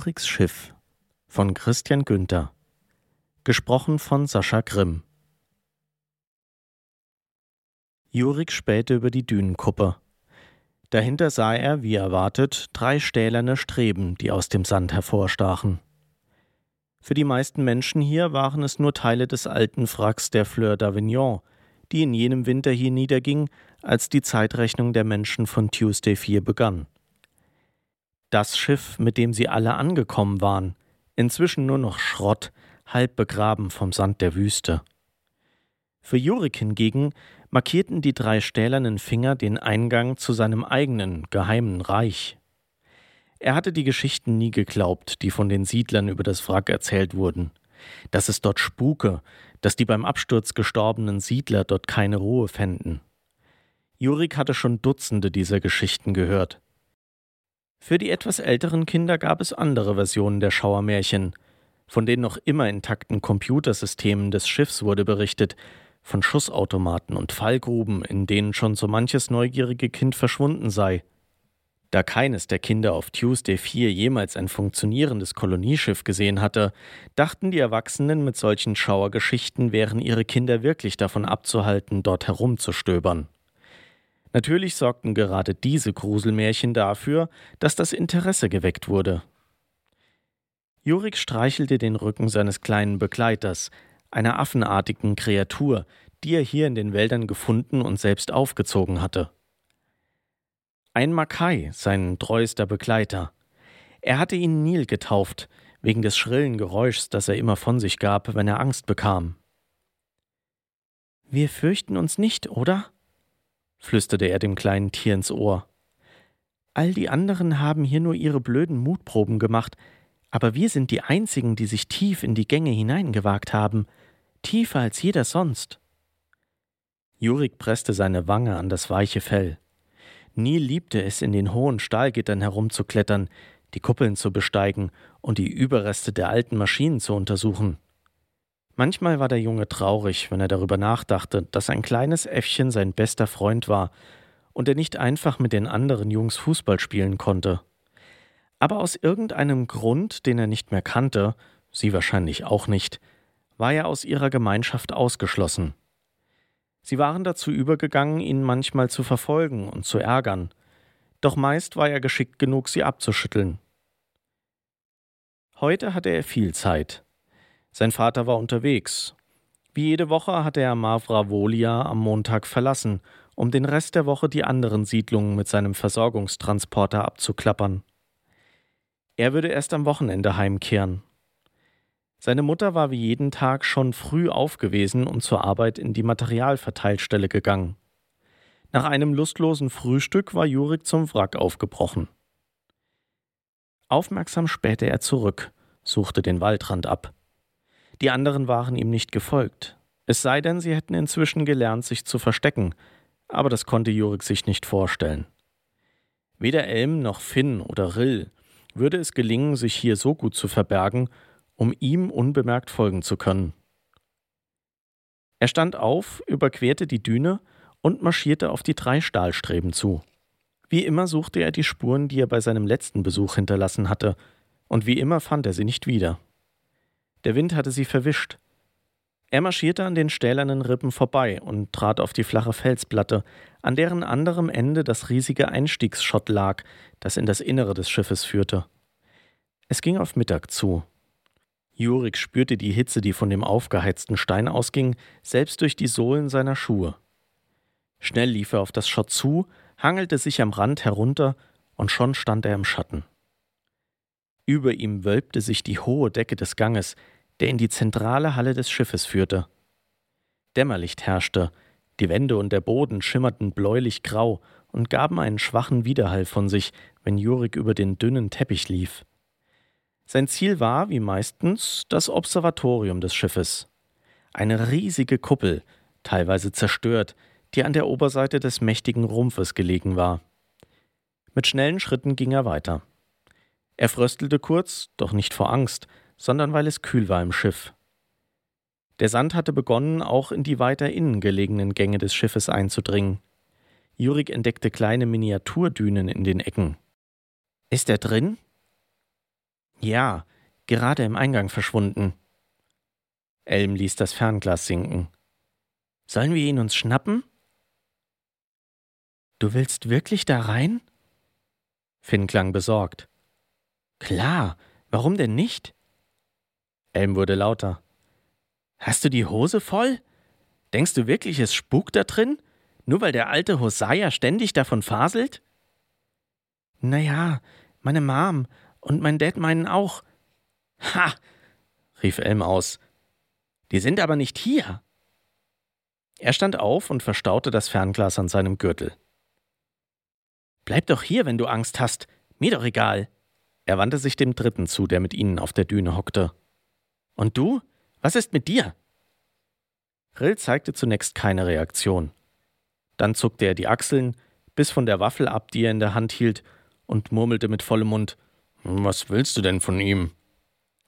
Juriks Schiff von Christian Günther Gesprochen von Sascha Grimm Jurik spähte über die Dünenkuppe. Dahinter sah er, wie erwartet, drei stählerne Streben, die aus dem Sand hervorstachen. Für die meisten Menschen hier waren es nur Teile des alten Wracks der Fleur d'Avignon, die in jenem Winter hier niederging, als die Zeitrechnung der Menschen von Tuesday 4 begann das Schiff, mit dem sie alle angekommen waren, inzwischen nur noch Schrott, halb begraben vom Sand der Wüste. Für Jurik hingegen markierten die drei stählernen Finger den Eingang zu seinem eigenen geheimen Reich. Er hatte die Geschichten nie geglaubt, die von den Siedlern über das Wrack erzählt wurden. Dass es dort spuke, dass die beim Absturz gestorbenen Siedler dort keine Ruhe fänden. Jurik hatte schon Dutzende dieser Geschichten gehört. Für die etwas älteren Kinder gab es andere Versionen der Schauermärchen. Von den noch immer intakten Computersystemen des Schiffs wurde berichtet, von Schussautomaten und Fallgruben, in denen schon so manches neugierige Kind verschwunden sei. Da keines der Kinder auf Tuesday 4 jemals ein funktionierendes Kolonieschiff gesehen hatte, dachten die Erwachsenen, mit solchen Schauergeschichten wären ihre Kinder wirklich davon abzuhalten, dort herumzustöbern. Natürlich sorgten gerade diese Gruselmärchen dafür, dass das Interesse geweckt wurde. Jurik streichelte den Rücken seines kleinen Begleiters, einer affenartigen Kreatur, die er hier in den Wäldern gefunden und selbst aufgezogen hatte. Ein Makai, sein treuester Begleiter. Er hatte ihn Nil getauft, wegen des schrillen Geräuschs, das er immer von sich gab, wenn er Angst bekam. Wir fürchten uns nicht, oder? Flüsterte er dem kleinen Tier ins Ohr. All die anderen haben hier nur ihre blöden Mutproben gemacht, aber wir sind die einzigen, die sich tief in die Gänge hineingewagt haben, tiefer als jeder sonst. Jurik presste seine Wange an das weiche Fell. Nil liebte es, in den hohen Stahlgittern herumzuklettern, die Kuppeln zu besteigen und die Überreste der alten Maschinen zu untersuchen. Manchmal war der Junge traurig, wenn er darüber nachdachte, dass ein kleines Äffchen sein bester Freund war und er nicht einfach mit den anderen Jungs Fußball spielen konnte. Aber aus irgendeinem Grund, den er nicht mehr kannte, sie wahrscheinlich auch nicht, war er aus ihrer Gemeinschaft ausgeschlossen. Sie waren dazu übergegangen, ihn manchmal zu verfolgen und zu ärgern, doch meist war er geschickt genug, sie abzuschütteln. Heute hatte er viel Zeit. Sein Vater war unterwegs. Wie jede Woche hatte er Mavravolia am Montag verlassen, um den Rest der Woche die anderen Siedlungen mit seinem Versorgungstransporter abzuklappern. Er würde erst am Wochenende heimkehren. Seine Mutter war wie jeden Tag schon früh aufgewesen und zur Arbeit in die Materialverteilstelle gegangen. Nach einem lustlosen Frühstück war Jurik zum Wrack aufgebrochen. Aufmerksam spähte er zurück, suchte den Waldrand ab. Die anderen waren ihm nicht gefolgt. Es sei denn, sie hätten inzwischen gelernt, sich zu verstecken, aber das konnte Jurik sich nicht vorstellen. Weder Elm noch Finn oder Rill würde es gelingen, sich hier so gut zu verbergen, um ihm unbemerkt folgen zu können. Er stand auf, überquerte die Düne und marschierte auf die drei Stahlstreben zu. Wie immer suchte er die Spuren, die er bei seinem letzten Besuch hinterlassen hatte, und wie immer fand er sie nicht wieder. Der Wind hatte sie verwischt. Er marschierte an den stählernen Rippen vorbei und trat auf die flache Felsplatte, an deren anderem Ende das riesige Einstiegsschott lag, das in das Innere des Schiffes führte. Es ging auf Mittag zu. Jurik spürte die Hitze, die von dem aufgeheizten Stein ausging, selbst durch die Sohlen seiner Schuhe. Schnell lief er auf das Schott zu, hangelte sich am Rand herunter, und schon stand er im Schatten. Über ihm wölbte sich die hohe Decke des Ganges, der in die zentrale Halle des Schiffes führte. Dämmerlicht herrschte, die Wände und der Boden schimmerten bläulich grau und gaben einen schwachen Widerhall von sich, wenn Jurik über den dünnen Teppich lief. Sein Ziel war, wie meistens, das Observatorium des Schiffes. Eine riesige Kuppel, teilweise zerstört, die an der Oberseite des mächtigen Rumpfes gelegen war. Mit schnellen Schritten ging er weiter. Er fröstelte kurz, doch nicht vor Angst, sondern weil es kühl war im Schiff. Der Sand hatte begonnen, auch in die weiter innen gelegenen Gänge des Schiffes einzudringen. Jurik entdeckte kleine Miniaturdünen in den Ecken. Ist er drin? Ja, gerade im Eingang verschwunden. Elm ließ das Fernglas sinken. Sollen wir ihn uns schnappen? Du willst wirklich da rein? Finn klang besorgt. Klar, warum denn nicht? Elm wurde lauter. Hast du die Hose voll? Denkst du wirklich, es spukt da drin? Nur weil der alte Hosea ständig davon faselt? Naja, meine Mom und mein Dad meinen auch. Ha! rief Elm aus. Die sind aber nicht hier. Er stand auf und verstaute das Fernglas an seinem Gürtel. Bleib doch hier, wenn du Angst hast. Mir doch egal. Er wandte sich dem Dritten zu, der mit ihnen auf der Düne hockte. Und du? Was ist mit dir? Rill zeigte zunächst keine Reaktion. Dann zuckte er die Achseln, biss von der Waffel ab, die er in der Hand hielt, und murmelte mit vollem Mund: Was willst du denn von ihm?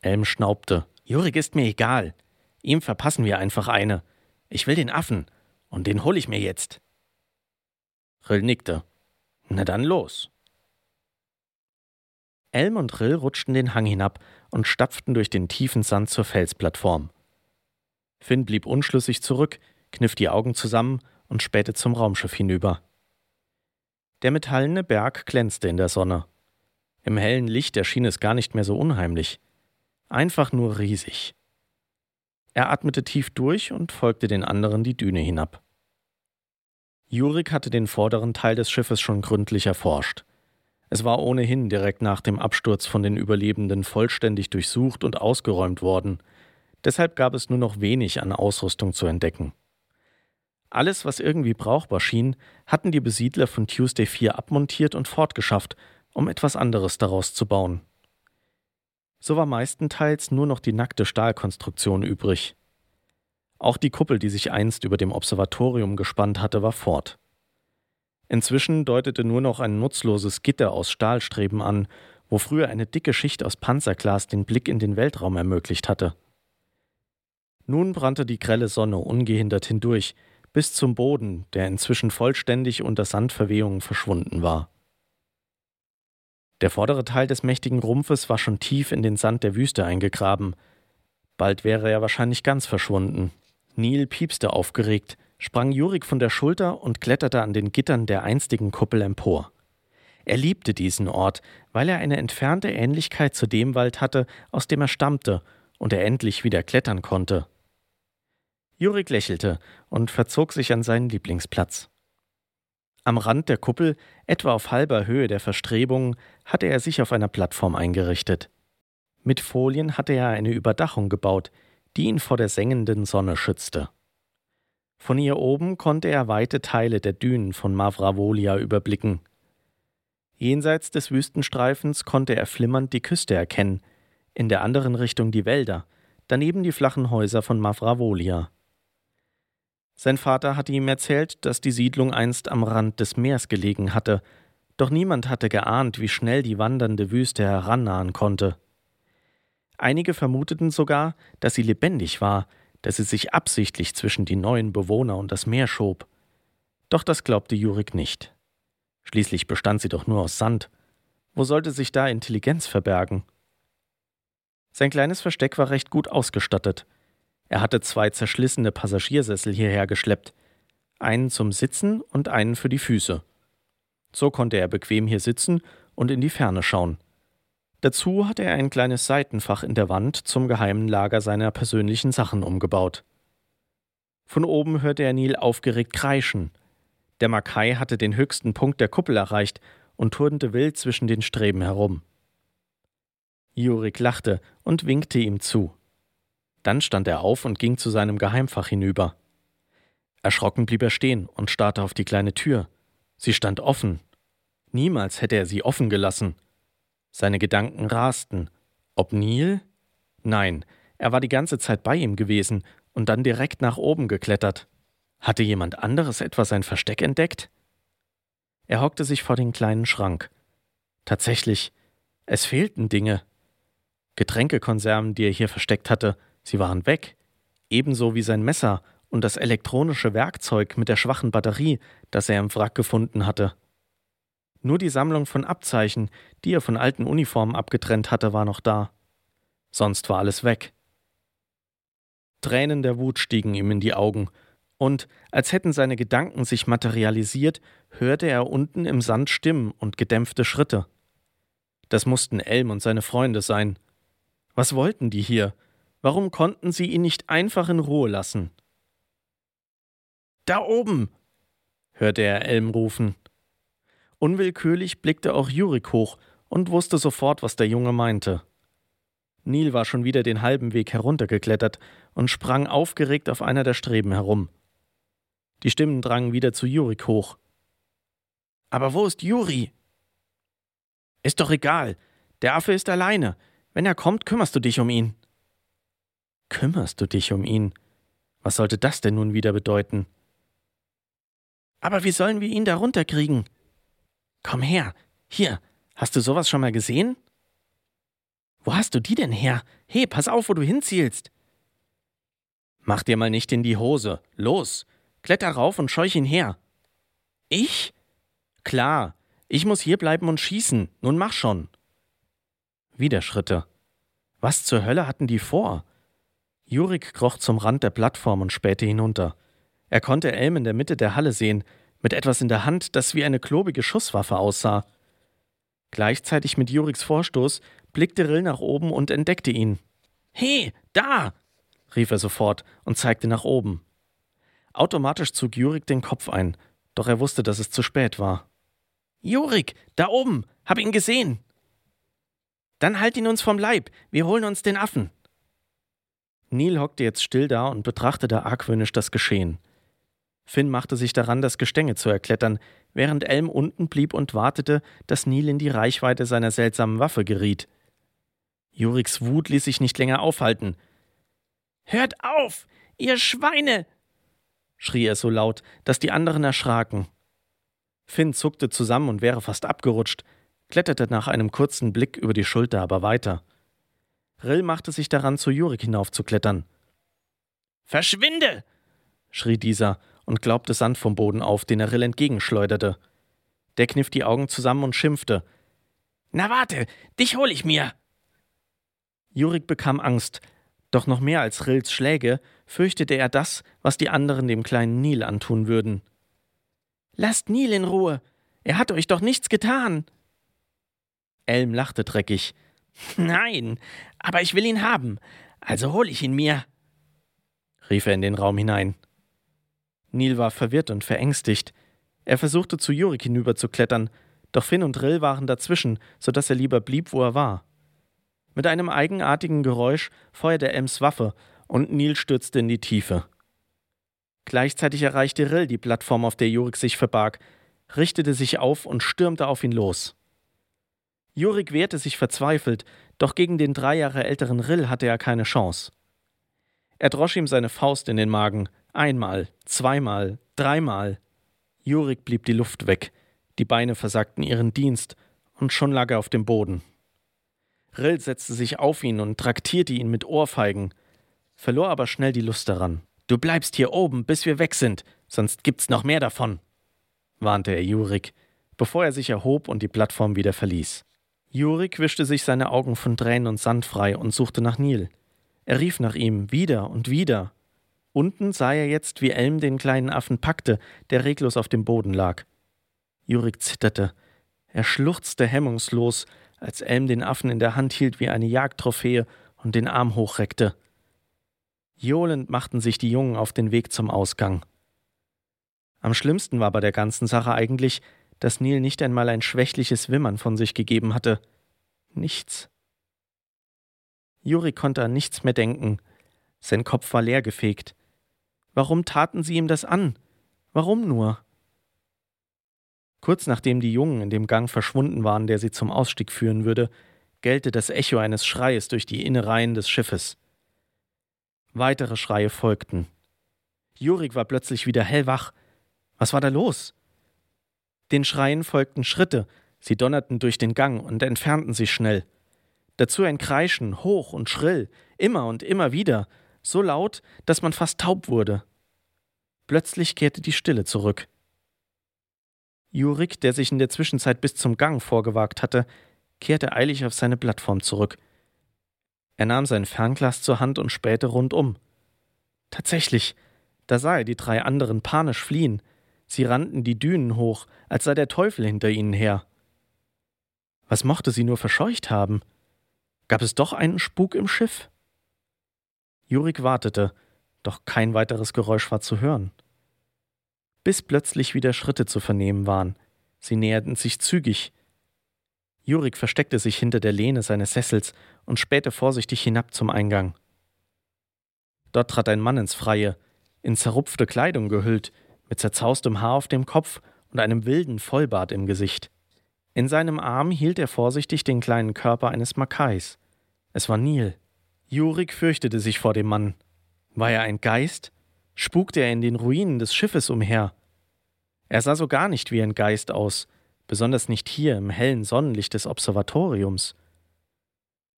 Elm schnaubte: Jurik ist mir egal. Ihm verpassen wir einfach eine. Ich will den Affen, und den hol ich mir jetzt. Rill nickte. Na dann los. Elm und Rill rutschten den Hang hinab und stapften durch den tiefen Sand zur Felsplattform. Finn blieb unschlüssig zurück, kniff die Augen zusammen und spähte zum Raumschiff hinüber. Der metallene Berg glänzte in der Sonne. Im hellen Licht erschien es gar nicht mehr so unheimlich. Einfach nur riesig. Er atmete tief durch und folgte den anderen die Düne hinab. Jurik hatte den vorderen Teil des Schiffes schon gründlich erforscht. Es war ohnehin direkt nach dem Absturz von den Überlebenden vollständig durchsucht und ausgeräumt worden. Deshalb gab es nur noch wenig an Ausrüstung zu entdecken. Alles, was irgendwie brauchbar schien, hatten die Besiedler von Tuesday 4 abmontiert und fortgeschafft, um etwas anderes daraus zu bauen. So war meistenteils nur noch die nackte Stahlkonstruktion übrig. Auch die Kuppel, die sich einst über dem Observatorium gespannt hatte, war fort. Inzwischen deutete nur noch ein nutzloses Gitter aus Stahlstreben an, wo früher eine dicke Schicht aus Panzerglas den Blick in den Weltraum ermöglicht hatte. Nun brannte die grelle Sonne ungehindert hindurch, bis zum Boden, der inzwischen vollständig unter Sandverwehungen verschwunden war. Der vordere Teil des mächtigen Rumpfes war schon tief in den Sand der Wüste eingegraben. Bald wäre er wahrscheinlich ganz verschwunden. Neil piepste aufgeregt, sprang Jurik von der Schulter und kletterte an den Gittern der einstigen Kuppel empor. Er liebte diesen Ort, weil er eine entfernte Ähnlichkeit zu dem Wald hatte, aus dem er stammte und er endlich wieder klettern konnte. Jurik lächelte und verzog sich an seinen Lieblingsplatz. Am Rand der Kuppel, etwa auf halber Höhe der Verstrebungen, hatte er sich auf einer Plattform eingerichtet. Mit Folien hatte er eine Überdachung gebaut, die ihn vor der sengenden Sonne schützte. Von hier oben konnte er weite Teile der Dünen von Mavravolia überblicken. Jenseits des Wüstenstreifens konnte er flimmernd die Küste erkennen, in der anderen Richtung die Wälder, daneben die flachen Häuser von Mavravolia. Sein Vater hatte ihm erzählt, dass die Siedlung einst am Rand des Meers gelegen hatte, doch niemand hatte geahnt, wie schnell die wandernde Wüste herannahen konnte. Einige vermuteten sogar, dass sie lebendig war, dass sie sich absichtlich zwischen die neuen Bewohner und das Meer schob. Doch das glaubte Jurik nicht. Schließlich bestand sie doch nur aus Sand. Wo sollte sich da Intelligenz verbergen? Sein kleines Versteck war recht gut ausgestattet. Er hatte zwei zerschlissene Passagiersessel hierher geschleppt, einen zum Sitzen und einen für die Füße. So konnte er bequem hier sitzen und in die Ferne schauen. Dazu hatte er ein kleines Seitenfach in der Wand zum geheimen Lager seiner persönlichen Sachen umgebaut. Von oben hörte er Neil aufgeregt kreischen. Der Makai hatte den höchsten Punkt der Kuppel erreicht und turnte wild zwischen den Streben herum. Jurik lachte und winkte ihm zu. Dann stand er auf und ging zu seinem Geheimfach hinüber. Erschrocken blieb er stehen und starrte auf die kleine Tür. Sie stand offen. Niemals hätte er sie offen gelassen. Seine Gedanken rasten. Ob Neil? Nein, er war die ganze Zeit bei ihm gewesen und dann direkt nach oben geklettert. Hatte jemand anderes etwa sein Versteck entdeckt? Er hockte sich vor den kleinen Schrank. Tatsächlich, es fehlten Dinge. Getränkekonserven, die er hier versteckt hatte, sie waren weg, ebenso wie sein Messer und das elektronische Werkzeug mit der schwachen Batterie, das er im Wrack gefunden hatte. Nur die Sammlung von Abzeichen, die er von alten Uniformen abgetrennt hatte, war noch da. Sonst war alles weg. Tränen der Wut stiegen ihm in die Augen, und, als hätten seine Gedanken sich materialisiert, hörte er unten im Sand Stimmen und gedämpfte Schritte. Das mussten Elm und seine Freunde sein. Was wollten die hier? Warum konnten sie ihn nicht einfach in Ruhe lassen? Da oben! hörte er Elm rufen. Unwillkürlich blickte auch Jurik hoch und wusste sofort, was der Junge meinte. Neil war schon wieder den halben Weg heruntergeklettert und sprang aufgeregt auf einer der Streben herum. Die Stimmen drangen wieder zu Jurik hoch. Aber wo ist Juri? Ist doch egal. Der Affe ist alleine. Wenn er kommt, kümmerst du dich um ihn. Kümmerst du dich um ihn? Was sollte das denn nun wieder bedeuten? Aber wie sollen wir ihn da runterkriegen? Komm her. Hier. Hast du sowas schon mal gesehen? Wo hast du die denn her? Hey, pass auf, wo du hinzielst. Mach dir mal nicht in die Hose. Los. Kletter rauf und scheuch ihn her. Ich? Klar, ich muss hier bleiben und schießen. Nun mach schon. Wieder Schritte. Was zur Hölle hatten die vor? Jurik kroch zum Rand der Plattform und spähte hinunter. Er konnte Elm in der Mitte der Halle sehen, mit etwas in der Hand, das wie eine klobige Schusswaffe aussah. Gleichzeitig mit Juriks Vorstoß blickte Rill nach oben und entdeckte ihn. He, da! rief er sofort und zeigte nach oben. Automatisch zog Jurik den Kopf ein, doch er wusste, dass es zu spät war. Jurik, da oben, hab ihn gesehen. Dann halt ihn uns vom Leib, wir holen uns den Affen. Neil hockte jetzt still da und betrachtete argwöhnisch das Geschehen. Finn machte sich daran, das Gestänge zu erklettern, während Elm unten blieb und wartete, dass Neil in die Reichweite seiner seltsamen Waffe geriet. Juriks Wut ließ sich nicht länger aufhalten. Hört auf, ihr Schweine! schrie er so laut, dass die anderen erschraken. Finn zuckte zusammen und wäre fast abgerutscht, kletterte nach einem kurzen Blick über die Schulter aber weiter. Rill machte sich daran, zu Jurik hinaufzuklettern. Verschwinde! schrie dieser und glaubte Sand vom Boden auf, den er Rill entgegenschleuderte. Der kniff die Augen zusammen und schimpfte. Na warte, dich hol ich mir! Jurik bekam Angst, doch noch mehr als Rills Schläge fürchtete er das, was die anderen dem kleinen Nil antun würden. Lasst Nil in Ruhe. Er hat euch doch nichts getan. Elm lachte dreckig. Nein, aber ich will ihn haben, also hol ich ihn mir, rief er in den Raum hinein. Nil war verwirrt und verängstigt. Er versuchte zu Jurik hinüberzuklettern, doch Finn und Rill waren dazwischen, so dass er lieber blieb, wo er war. Mit einem eigenartigen Geräusch feuerte Ems Waffe und Neil stürzte in die Tiefe. Gleichzeitig erreichte Rill die Plattform, auf der Jurik sich verbarg, richtete sich auf und stürmte auf ihn los. Jurik wehrte sich verzweifelt, doch gegen den drei Jahre älteren Rill hatte er keine Chance. Er drosch ihm seine Faust in den Magen, einmal, zweimal, dreimal. Jurik blieb die Luft weg, die Beine versagten ihren Dienst, und schon lag er auf dem Boden. Rill setzte sich auf ihn und traktierte ihn mit Ohrfeigen, verlor aber schnell die Lust daran. Du bleibst hier oben, bis wir weg sind, sonst gibt's noch mehr davon, warnte er Jurik, bevor er sich erhob und die Plattform wieder verließ. Jurik wischte sich seine Augen von Tränen und Sand frei und suchte nach Nil. Er rief nach ihm wieder und wieder. Unten sah er jetzt, wie Elm den kleinen Affen packte, der reglos auf dem Boden lag. Jurik zitterte. Er schluchzte hemmungslos, als Elm den Affen in der Hand hielt wie eine Jagdtrophäe und den Arm hochreckte. Johlend machten sich die Jungen auf den Weg zum Ausgang. Am schlimmsten war bei der ganzen Sache eigentlich, dass Neil nicht einmal ein schwächliches Wimmern von sich gegeben hatte. Nichts. Juri konnte an nichts mehr denken. Sein Kopf war leergefegt. Warum taten sie ihm das an? Warum nur? Kurz nachdem die Jungen in dem Gang verschwunden waren, der sie zum Ausstieg führen würde, gellte das Echo eines Schreies durch die Innereien des Schiffes. Weitere Schreie folgten. Jurik war plötzlich wieder hellwach. Was war da los? Den Schreien folgten Schritte, sie donnerten durch den Gang und entfernten sich schnell. Dazu ein Kreischen, hoch und schrill, immer und immer wieder, so laut, dass man fast taub wurde. Plötzlich kehrte die Stille zurück. Jurik, der sich in der Zwischenzeit bis zum Gang vorgewagt hatte, kehrte eilig auf seine Plattform zurück. Er nahm sein Fernglas zur Hand und spähte rundum. Tatsächlich, da sah er die drei anderen panisch fliehen. Sie rannten die Dünen hoch, als sei der Teufel hinter ihnen her. Was mochte sie nur verscheucht haben? Gab es doch einen Spuk im Schiff? Jurik wartete, doch kein weiteres Geräusch war zu hören. Bis plötzlich wieder Schritte zu vernehmen waren. Sie näherten sich zügig. Jurik versteckte sich hinter der Lehne seines Sessels und spähte vorsichtig hinab zum Eingang. Dort trat ein Mann ins Freie, in zerrupfte Kleidung gehüllt, mit zerzaustem Haar auf dem Kopf und einem wilden Vollbart im Gesicht. In seinem Arm hielt er vorsichtig den kleinen Körper eines Makais. Es war Nil. Jurik fürchtete sich vor dem Mann. War er ein Geist? Spukte er in den Ruinen des Schiffes umher? Er sah so gar nicht wie ein Geist aus, besonders nicht hier im hellen Sonnenlicht des Observatoriums.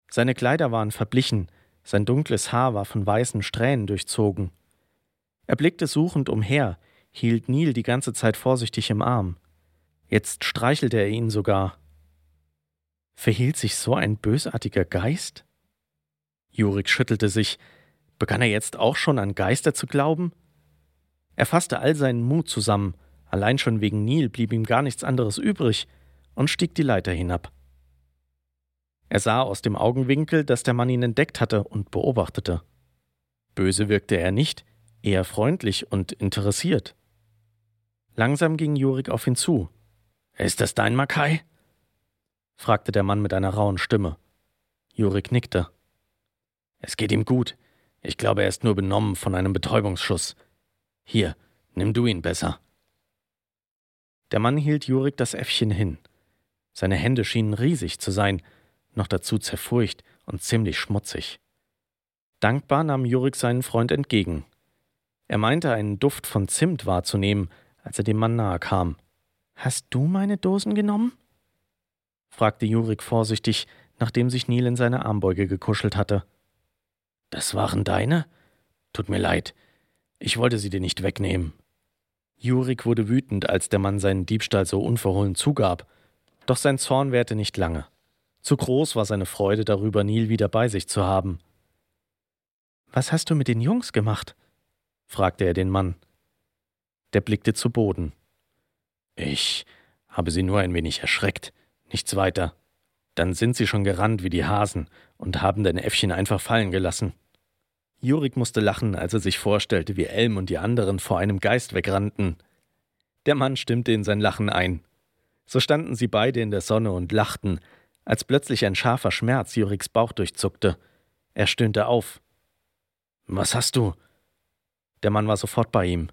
Seine Kleider waren verblichen, sein dunkles Haar war von weißen Strähnen durchzogen. Er blickte suchend umher, hielt Nil die ganze Zeit vorsichtig im Arm. Jetzt streichelte er ihn sogar. Verhielt sich so ein bösartiger Geist? Jurik schüttelte sich. Begann er jetzt auch schon an Geister zu glauben? Er fasste all seinen Mut zusammen, allein schon wegen Nil blieb ihm gar nichts anderes übrig, und stieg die Leiter hinab. Er sah aus dem Augenwinkel, dass der Mann ihn entdeckt hatte und beobachtete. Böse wirkte er nicht, eher freundlich und interessiert. Langsam ging Jurik auf ihn zu. Ist das dein Makai? fragte der Mann mit einer rauen Stimme. Jurik nickte. Es geht ihm gut. Ich glaube, er ist nur benommen von einem Betäubungsschuss. Hier, nimm du ihn besser. Der Mann hielt Jurik das Äffchen hin. Seine Hände schienen riesig zu sein, noch dazu zerfurcht und ziemlich schmutzig. Dankbar nahm Jurik seinen Freund entgegen. Er meinte, einen Duft von Zimt wahrzunehmen, als er dem Mann nahe kam. Hast du meine Dosen genommen? fragte Jurik vorsichtig, nachdem sich Nil in seine Armbeuge gekuschelt hatte. Das waren deine? Tut mir leid. Ich wollte sie dir nicht wegnehmen. Jurik wurde wütend, als der Mann seinen Diebstahl so unverhohlen zugab. Doch sein Zorn währte nicht lange. Zu groß war seine Freude darüber, Nil wieder bei sich zu haben. Was hast du mit den Jungs gemacht? fragte er den Mann. Der blickte zu Boden. Ich habe sie nur ein wenig erschreckt, nichts weiter. Dann sind sie schon gerannt wie die Hasen und haben dein Äffchen einfach fallen gelassen. Jurik musste lachen, als er sich vorstellte, wie Elm und die anderen vor einem Geist wegrannten. Der Mann stimmte in sein Lachen ein. So standen sie beide in der Sonne und lachten, als plötzlich ein scharfer Schmerz Juriks Bauch durchzuckte. Er stöhnte auf. Was hast du? Der Mann war sofort bei ihm.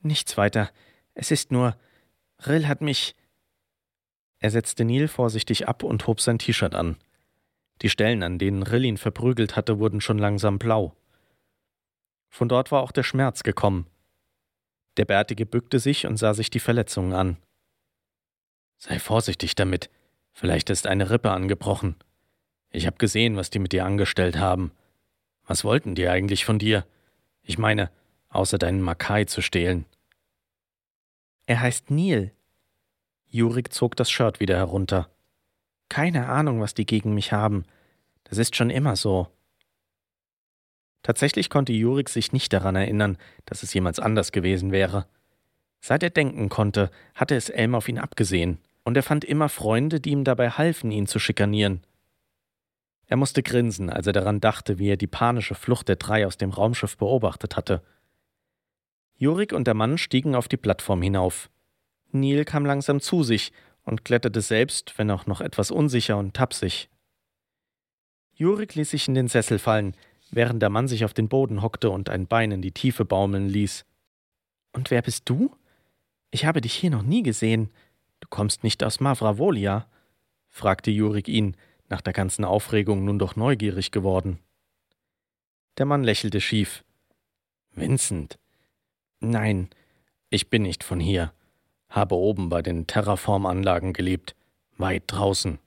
Nichts weiter. Es ist nur, Rill hat mich. Er setzte Neil vorsichtig ab und hob sein T-Shirt an. Die Stellen, an denen Rill ihn verprügelt hatte, wurden schon langsam blau. Von dort war auch der Schmerz gekommen. Der Bärtige bückte sich und sah sich die Verletzungen an. Sei vorsichtig damit. Vielleicht ist eine Rippe angebrochen. Ich habe gesehen, was die mit dir angestellt haben. Was wollten die eigentlich von dir? Ich meine, außer deinen Makai zu stehlen. Er heißt Neil. Jurik zog das Shirt wieder herunter. Keine Ahnung, was die gegen mich haben. Das ist schon immer so. Tatsächlich konnte Jurik sich nicht daran erinnern, dass es jemals anders gewesen wäre. Seit er denken konnte, hatte es Elm auf ihn abgesehen, und er fand immer Freunde, die ihm dabei halfen, ihn zu schikanieren. Er musste grinsen, als er daran dachte, wie er die panische Flucht der drei aus dem Raumschiff beobachtet hatte. Jurik und der Mann stiegen auf die Plattform hinauf. Neil kam langsam zu sich und kletterte selbst, wenn auch noch etwas unsicher und tapsig. Jurik ließ sich in den Sessel fallen, während der Mann sich auf den Boden hockte und ein Bein in die Tiefe baumeln ließ. Und wer bist du? Ich habe dich hier noch nie gesehen. Du kommst nicht aus Mavravolia? fragte Jurik ihn, nach der ganzen Aufregung nun doch neugierig geworden. Der Mann lächelte schief. Vincent, Nein, ich bin nicht von hier, habe oben bei den Terraformanlagen gelebt, weit draußen.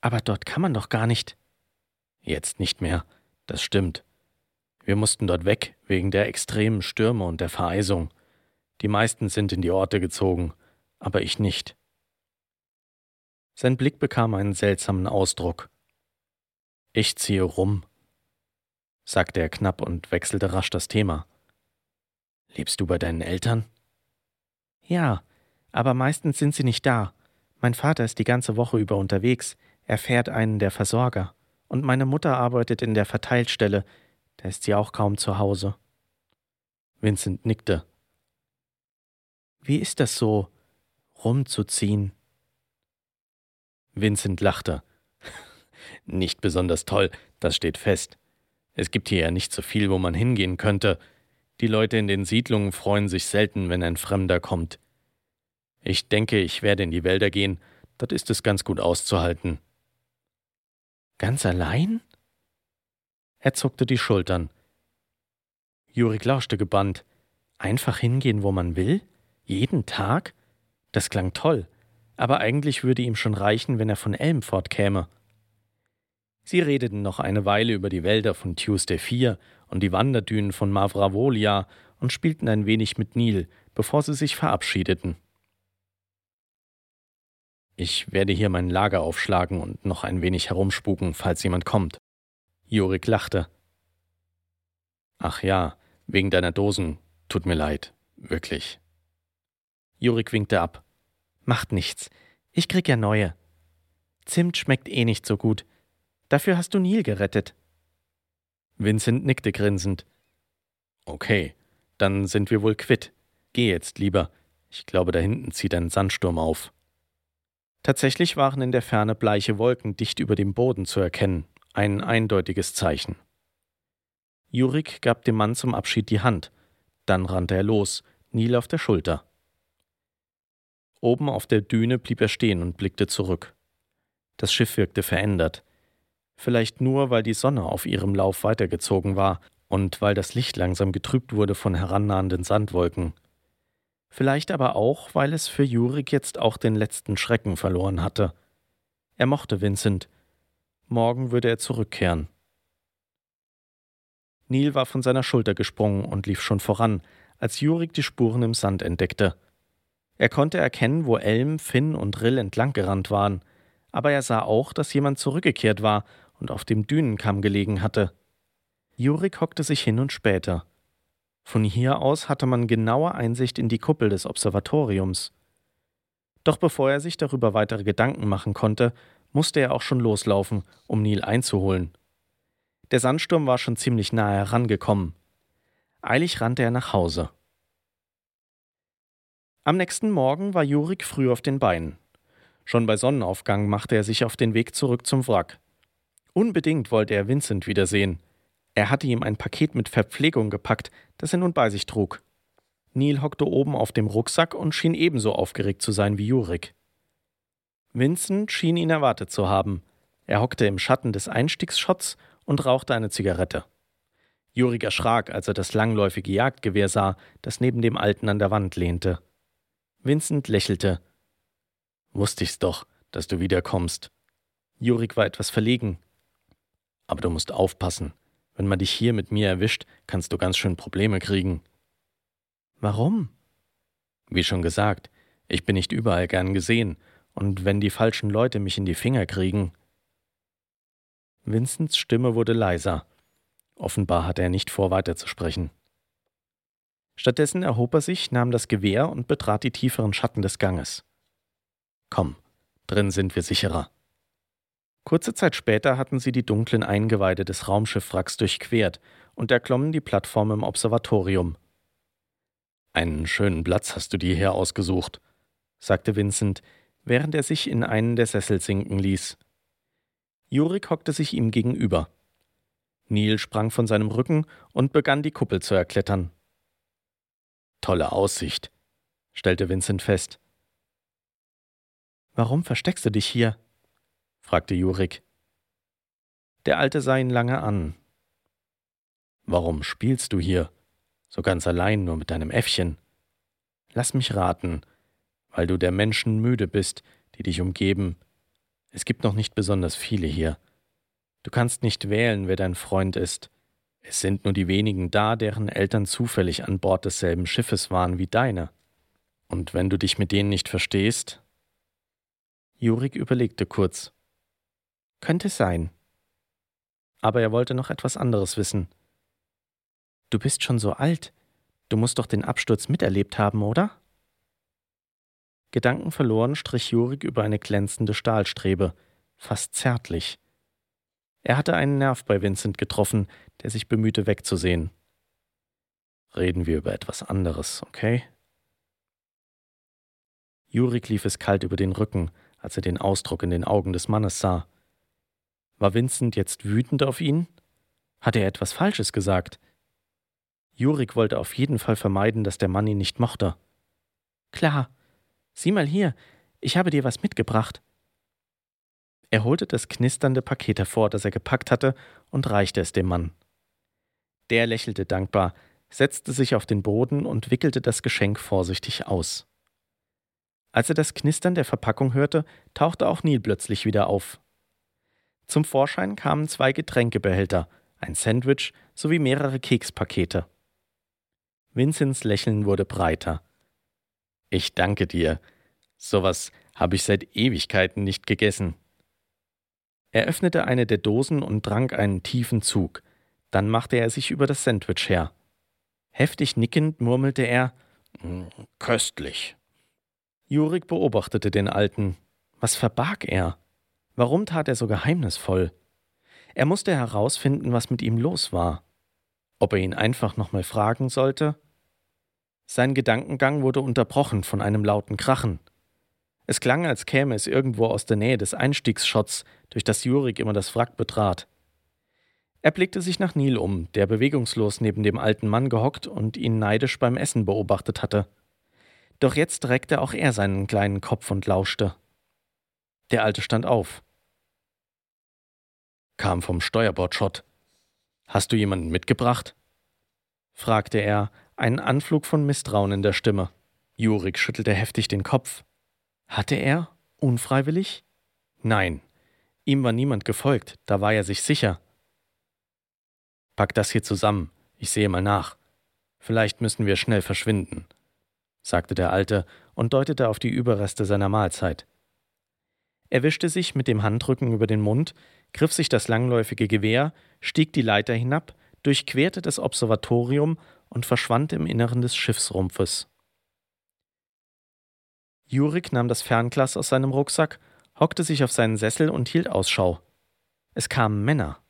Aber dort kann man doch gar nicht. Jetzt nicht mehr, das stimmt. Wir mussten dort weg, wegen der extremen Stürme und der Vereisung. Die meisten sind in die Orte gezogen, aber ich nicht. Sein Blick bekam einen seltsamen Ausdruck. Ich ziehe rum, sagte er knapp und wechselte rasch das Thema. Lebst du bei deinen Eltern? Ja, aber meistens sind sie nicht da. Mein Vater ist die ganze Woche über unterwegs, er fährt einen der Versorger, und meine Mutter arbeitet in der Verteilstelle, da ist sie auch kaum zu Hause. Vincent nickte. Wie ist das so, rumzuziehen? Vincent lachte. Nicht besonders toll, das steht fest. Es gibt hier ja nicht so viel, wo man hingehen könnte. Die Leute in den Siedlungen freuen sich selten, wenn ein Fremder kommt. Ich denke, ich werde in die Wälder gehen, dort ist es ganz gut auszuhalten. Ganz allein? Er zuckte die Schultern. Jurik lauschte gebannt. Einfach hingehen, wo man will? Jeden Tag? Das klang toll, aber eigentlich würde ihm schon reichen, wenn er von Elm fortkäme. Sie redeten noch eine Weile über die Wälder von Tuesday 4 und die Wanderdünen von Mavravolia und spielten ein wenig mit Nil, bevor sie sich verabschiedeten. Ich werde hier mein Lager aufschlagen und noch ein wenig herumspuken, falls jemand kommt. Jurik lachte. Ach ja, wegen deiner Dosen. Tut mir leid. Wirklich. Jurik winkte ab. Macht nichts. Ich krieg ja neue. Zimt schmeckt eh nicht so gut. Dafür hast du Nil gerettet. Vincent nickte grinsend. Okay, dann sind wir wohl quitt. Geh jetzt lieber. Ich glaube, da hinten zieht ein Sandsturm auf. Tatsächlich waren in der Ferne bleiche Wolken dicht über dem Boden zu erkennen, ein eindeutiges Zeichen. Jurik gab dem Mann zum Abschied die Hand, dann rannte er los, Nil auf der Schulter. Oben auf der Düne blieb er stehen und blickte zurück. Das Schiff wirkte verändert, vielleicht nur, weil die Sonne auf ihrem Lauf weitergezogen war und weil das Licht langsam getrübt wurde von herannahenden Sandwolken. Vielleicht aber auch, weil es für Jurik jetzt auch den letzten Schrecken verloren hatte. Er mochte Vincent. Morgen würde er zurückkehren. Neil war von seiner Schulter gesprungen und lief schon voran, als Jurik die Spuren im Sand entdeckte. Er konnte erkennen, wo Elm, Finn und Rill entlanggerannt waren, aber er sah auch, dass jemand zurückgekehrt war und auf dem Dünenkamm gelegen hatte. Jurik hockte sich hin und spähte. Von hier aus hatte man genaue Einsicht in die Kuppel des Observatoriums. Doch bevor er sich darüber weitere Gedanken machen konnte, musste er auch schon loslaufen, um Nil einzuholen. Der Sandsturm war schon ziemlich nahe herangekommen. Eilig rannte er nach Hause. Am nächsten Morgen war Jurik früh auf den Beinen. Schon bei Sonnenaufgang machte er sich auf den Weg zurück zum Wrack. Unbedingt wollte er Vincent wiedersehen. Er hatte ihm ein Paket mit Verpflegung gepackt, das er nun bei sich trug. Neil hockte oben auf dem Rucksack und schien ebenso aufgeregt zu sein wie Jurik. Vincent schien ihn erwartet zu haben. Er hockte im Schatten des Einstiegsschotts und rauchte eine Zigarette. Jurik erschrak, als er das langläufige Jagdgewehr sah, das neben dem Alten an der Wand lehnte. Vincent lächelte. Wusste ich's doch, dass du wiederkommst. Jurik war etwas verlegen. Aber du musst aufpassen. Wenn man dich hier mit mir erwischt, kannst du ganz schön Probleme kriegen. Warum? Wie schon gesagt, ich bin nicht überall gern gesehen, und wenn die falschen Leute mich in die Finger kriegen. Vincents Stimme wurde leiser. Offenbar hatte er nicht vor, weiterzusprechen. Stattdessen erhob er sich, nahm das Gewehr und betrat die tieferen Schatten des Ganges. Komm, drin sind wir sicherer. Kurze Zeit später hatten sie die dunklen Eingeweide des Raumschiffwracks durchquert und erklommen die Plattform im Observatorium. Einen schönen Platz hast du dir hier ausgesucht, sagte Vincent, während er sich in einen der Sessel sinken ließ. Jurik hockte sich ihm gegenüber. Neil sprang von seinem Rücken und begann die Kuppel zu erklettern. Tolle Aussicht, stellte Vincent fest. Warum versteckst du dich hier? Fragte Jurik. Der Alte sah ihn lange an. Warum spielst du hier? So ganz allein nur mit deinem Äffchen? Lass mich raten, weil du der Menschen müde bist, die dich umgeben. Es gibt noch nicht besonders viele hier. Du kannst nicht wählen, wer dein Freund ist. Es sind nur die wenigen da, deren Eltern zufällig an Bord desselben Schiffes waren wie deine. Und wenn du dich mit denen nicht verstehst? Jurik überlegte kurz. Könnte sein. Aber er wollte noch etwas anderes wissen. Du bist schon so alt. Du musst doch den Absturz miterlebt haben, oder? Gedankenverloren strich Jurik über eine glänzende Stahlstrebe, fast zärtlich. Er hatte einen Nerv bei Vincent getroffen, der sich bemühte wegzusehen. Reden wir über etwas anderes, okay? Jurik lief es kalt über den Rücken, als er den Ausdruck in den Augen des Mannes sah. War Vincent jetzt wütend auf ihn? Hatte er etwas Falsches gesagt? Jurik wollte auf jeden Fall vermeiden, dass der Mann ihn nicht mochte. Klar. Sieh mal hier, ich habe dir was mitgebracht. Er holte das knisternde Paket hervor, das er gepackt hatte, und reichte es dem Mann. Der lächelte dankbar, setzte sich auf den Boden und wickelte das Geschenk vorsichtig aus. Als er das Knistern der Verpackung hörte, tauchte auch Neil plötzlich wieder auf. Zum Vorschein kamen zwei Getränkebehälter, ein Sandwich sowie mehrere Kekspakete. Vincents Lächeln wurde breiter. Ich danke dir. Sowas habe ich seit Ewigkeiten nicht gegessen. Er öffnete eine der Dosen und trank einen tiefen Zug. Dann machte er sich über das Sandwich her. Heftig nickend murmelte er hm, Köstlich. Jurik beobachtete den Alten. Was verbarg er? Warum tat er so geheimnisvoll? Er musste herausfinden, was mit ihm los war. Ob er ihn einfach nochmal fragen sollte? Sein Gedankengang wurde unterbrochen von einem lauten Krachen. Es klang, als käme es irgendwo aus der Nähe des Einstiegsschotts, durch das Jurik immer das Wrack betrat. Er blickte sich nach Neil um, der bewegungslos neben dem alten Mann gehockt und ihn neidisch beim Essen beobachtet hatte. Doch jetzt reckte auch er seinen kleinen Kopf und lauschte. Der Alte stand auf. Kam vom Steuerbordschott. Hast du jemanden mitgebracht? fragte er, einen Anflug von Misstrauen in der Stimme. Jurik schüttelte heftig den Kopf. Hatte er? Unfreiwillig? Nein. Ihm war niemand gefolgt, da war er sich sicher. Pack das hier zusammen, ich sehe mal nach. Vielleicht müssen wir schnell verschwinden, sagte der Alte und deutete auf die Überreste seiner Mahlzeit. Er wischte sich mit dem Handrücken über den Mund, griff sich das langläufige Gewehr, stieg die Leiter hinab, durchquerte das Observatorium und verschwand im Inneren des Schiffsrumpfes. Jurik nahm das Fernglas aus seinem Rucksack, hockte sich auf seinen Sessel und hielt Ausschau. Es kamen Männer.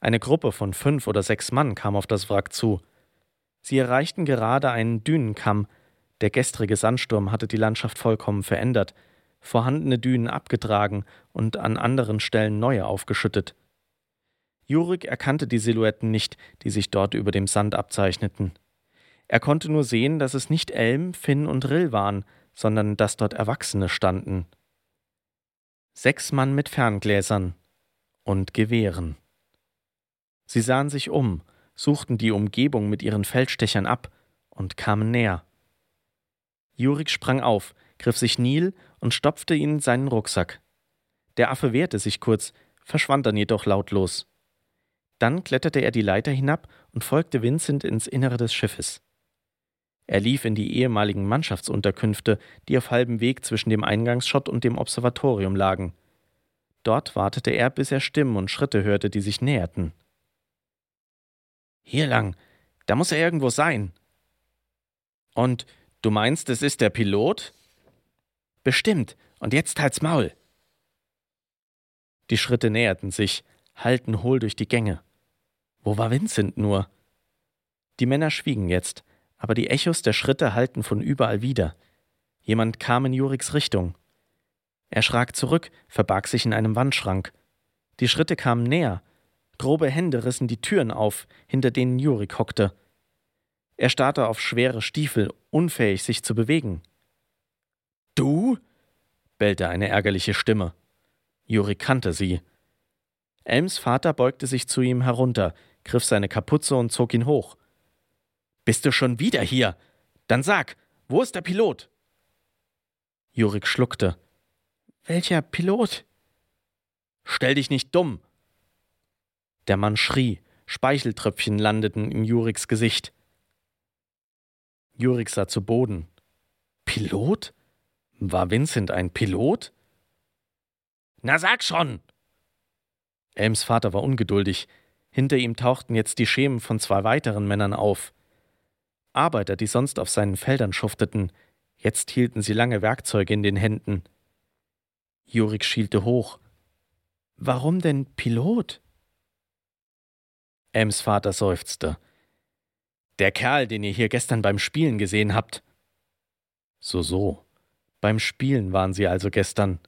Eine Gruppe von fünf oder sechs Mann kam auf das Wrack zu. Sie erreichten gerade einen Dünenkamm. Der gestrige Sandsturm hatte die Landschaft vollkommen verändert, vorhandene Dünen abgetragen und an anderen Stellen neue aufgeschüttet. Jurik erkannte die Silhouetten nicht, die sich dort über dem Sand abzeichneten. Er konnte nur sehen, dass es nicht Elm, Finn und Rill waren, sondern dass dort Erwachsene standen. Sechs Mann mit Ferngläsern und Gewehren. Sie sahen sich um, suchten die Umgebung mit ihren Feldstechern ab und kamen näher. Jurik sprang auf, griff sich Nil und stopfte ihn in seinen Rucksack. Der Affe wehrte sich kurz, verschwand dann jedoch lautlos. Dann kletterte er die Leiter hinab und folgte Vincent ins Innere des Schiffes. Er lief in die ehemaligen Mannschaftsunterkünfte, die auf halbem Weg zwischen dem Eingangsschott und dem Observatorium lagen. Dort wartete er, bis er Stimmen und Schritte hörte, die sich näherten. Hier lang, da muss er irgendwo sein. Und du meinst, es ist der Pilot? Bestimmt, und jetzt halt's Maul. Die Schritte näherten sich, hallten hohl durch die Gänge. Wo war Vincent nur? Die Männer schwiegen jetzt, aber die Echos der Schritte hallten von überall wieder. Jemand kam in Juriks Richtung. Er schrak zurück, verbarg sich in einem Wandschrank. Die Schritte kamen näher. Grobe Hände rissen die Türen auf, hinter denen Jurik hockte. Er starrte auf schwere Stiefel, unfähig, sich zu bewegen. Du? bellte eine ärgerliche Stimme. Jurik kannte sie. Elms Vater beugte sich zu ihm herunter, griff seine Kapuze und zog ihn hoch. Bist du schon wieder hier? Dann sag, wo ist der Pilot? Jurik schluckte. Welcher Pilot? Stell dich nicht dumm. Der Mann schrie, Speicheltröpfchen landeten in Juriks Gesicht. Jurik sah zu Boden. Pilot? War Vincent ein Pilot? Na sag schon! Elms Vater war ungeduldig. Hinter ihm tauchten jetzt die Schemen von zwei weiteren Männern auf. Arbeiter, die sonst auf seinen Feldern schufteten, jetzt hielten sie lange Werkzeuge in den Händen. Jurik schielte hoch. Warum denn Pilot? Ems Vater seufzte. Der Kerl, den ihr hier gestern beim Spielen gesehen habt. So, so. Beim Spielen waren sie also gestern.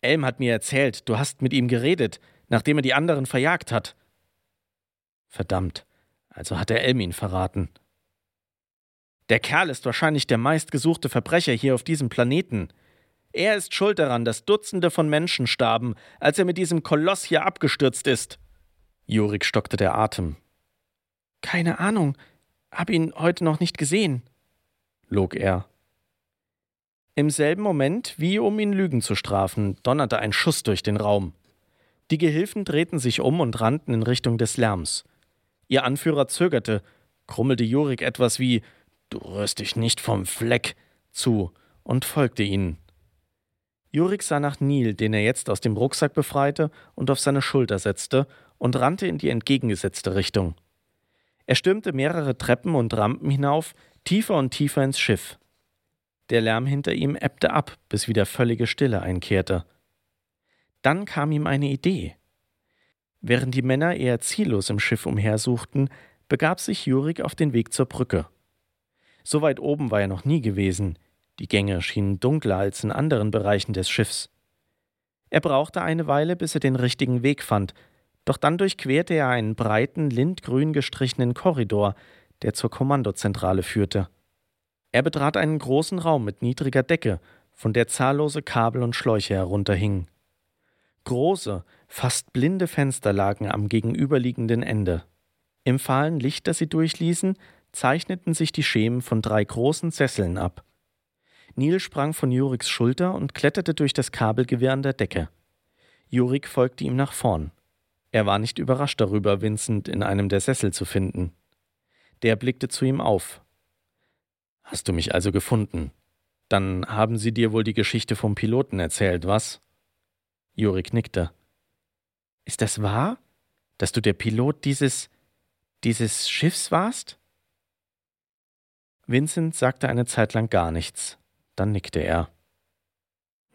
Elm hat mir erzählt, du hast mit ihm geredet, nachdem er die anderen verjagt hat. Verdammt, also hat er Elm ihn verraten. Der Kerl ist wahrscheinlich der meistgesuchte Verbrecher hier auf diesem Planeten. Er ist schuld daran, dass Dutzende von Menschen starben, als er mit diesem Koloss hier abgestürzt ist. Jurik stockte der Atem. Keine Ahnung, hab ihn heute noch nicht gesehen, log er. Im selben Moment, wie um ihn Lügen zu strafen, donnerte ein Schuss durch den Raum. Die Gehilfen drehten sich um und rannten in Richtung des Lärms. Ihr Anführer zögerte, krummelte Jurik etwas wie Du rührst dich nicht vom Fleck zu und folgte ihnen. Jurik sah nach Nil, den er jetzt aus dem Rucksack befreite und auf seine Schulter setzte, und rannte in die entgegengesetzte Richtung. Er stürmte mehrere Treppen und Rampen hinauf, tiefer und tiefer ins Schiff. Der Lärm hinter ihm ebbte ab, bis wieder völlige Stille einkehrte. Dann kam ihm eine Idee. Während die Männer eher ziellos im Schiff umhersuchten, begab sich Jurik auf den Weg zur Brücke. So weit oben war er noch nie gewesen, die Gänge schienen dunkler als in anderen Bereichen des Schiffs. Er brauchte eine Weile, bis er den richtigen Weg fand, doch dann durchquerte er einen breiten, lindgrün gestrichenen Korridor, der zur Kommandozentrale führte. Er betrat einen großen Raum mit niedriger Decke, von der zahllose Kabel und Schläuche herunterhingen. Große, fast blinde Fenster lagen am gegenüberliegenden Ende. Im fahlen Licht, das sie durchließen, zeichneten sich die Schemen von drei großen Sesseln ab. Neil sprang von Juriks Schulter und kletterte durch das Kabelgewirr an der Decke. Jurik folgte ihm nach vorn. Er war nicht überrascht darüber, Vincent in einem der Sessel zu finden. Der blickte zu ihm auf. Hast du mich also gefunden? Dann haben sie dir wohl die Geschichte vom Piloten erzählt, was? Jurik nickte. Ist das wahr? Dass du der Pilot dieses dieses Schiffs warst? Vincent sagte eine Zeit lang gar nichts. Dann nickte er.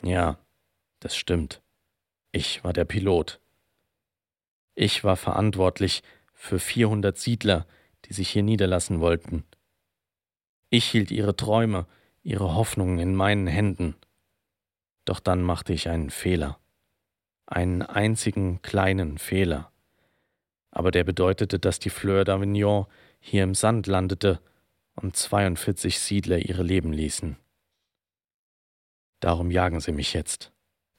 Ja, das stimmt. Ich war der Pilot. Ich war verantwortlich für 400 Siedler, die sich hier niederlassen wollten. Ich hielt ihre Träume, ihre Hoffnungen in meinen Händen. Doch dann machte ich einen Fehler. Einen einzigen kleinen Fehler. Aber der bedeutete, dass die Fleur d'Avignon hier im Sand landete und 42 Siedler ihre Leben ließen. Darum jagen sie mich jetzt.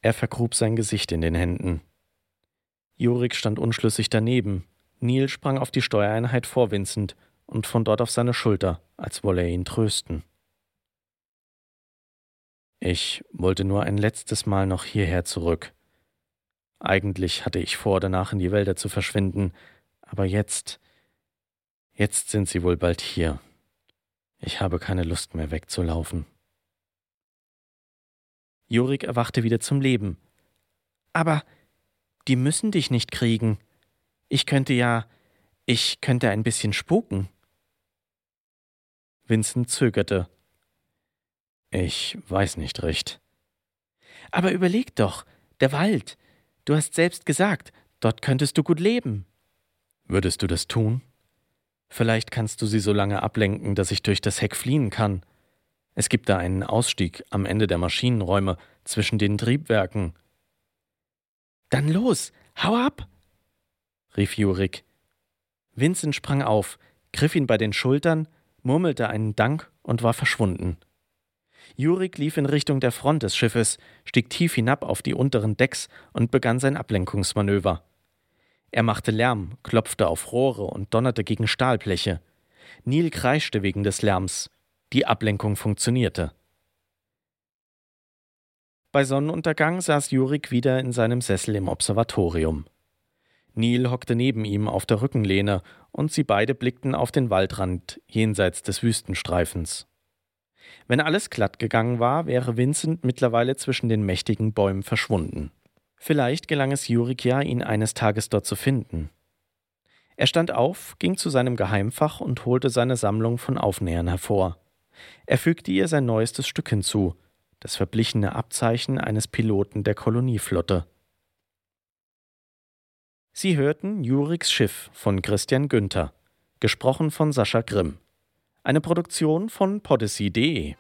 Er vergrub sein Gesicht in den Händen. Jurik stand unschlüssig daneben. Neil sprang auf die Steuereinheit vor Vincent und von dort auf seine Schulter, als wolle er ihn trösten. Ich wollte nur ein letztes Mal noch hierher zurück. Eigentlich hatte ich vor, danach in die Wälder zu verschwinden, aber jetzt, jetzt sind sie wohl bald hier. Ich habe keine Lust mehr wegzulaufen. Jurik erwachte wieder zum Leben. Aber die müssen dich nicht kriegen. Ich könnte ja. Ich könnte ein bisschen spuken. Vincent zögerte. Ich weiß nicht recht. Aber überleg doch, der Wald. Du hast selbst gesagt, dort könntest du gut leben. Würdest du das tun? Vielleicht kannst du sie so lange ablenken, dass ich durch das Heck fliehen kann. Es gibt da einen Ausstieg am Ende der Maschinenräume zwischen den Triebwerken. Dann los, hau ab! rief Jurik. Vincent sprang auf, griff ihn bei den Schultern, murmelte einen Dank und war verschwunden. Jurik lief in Richtung der Front des Schiffes, stieg tief hinab auf die unteren Decks und begann sein Ablenkungsmanöver. Er machte Lärm, klopfte auf Rohre und donnerte gegen Stahlbleche. Neil kreischte wegen des Lärms. Die Ablenkung funktionierte. Bei Sonnenuntergang saß Jurik wieder in seinem Sessel im Observatorium. Neil hockte neben ihm auf der Rückenlehne und sie beide blickten auf den Waldrand jenseits des Wüstenstreifens. Wenn alles glatt gegangen war, wäre Vincent mittlerweile zwischen den mächtigen Bäumen verschwunden. Vielleicht gelang es Jurik ja, ihn eines Tages dort zu finden. Er stand auf, ging zu seinem Geheimfach und holte seine Sammlung von Aufnähern hervor. Er fügte ihr sein neuestes Stück hinzu, das verblichene Abzeichen eines Piloten der Kolonieflotte. Sie hörten Juriks Schiff von Christian Günther, gesprochen von Sascha Grimm. Eine Produktion von podyssey.de.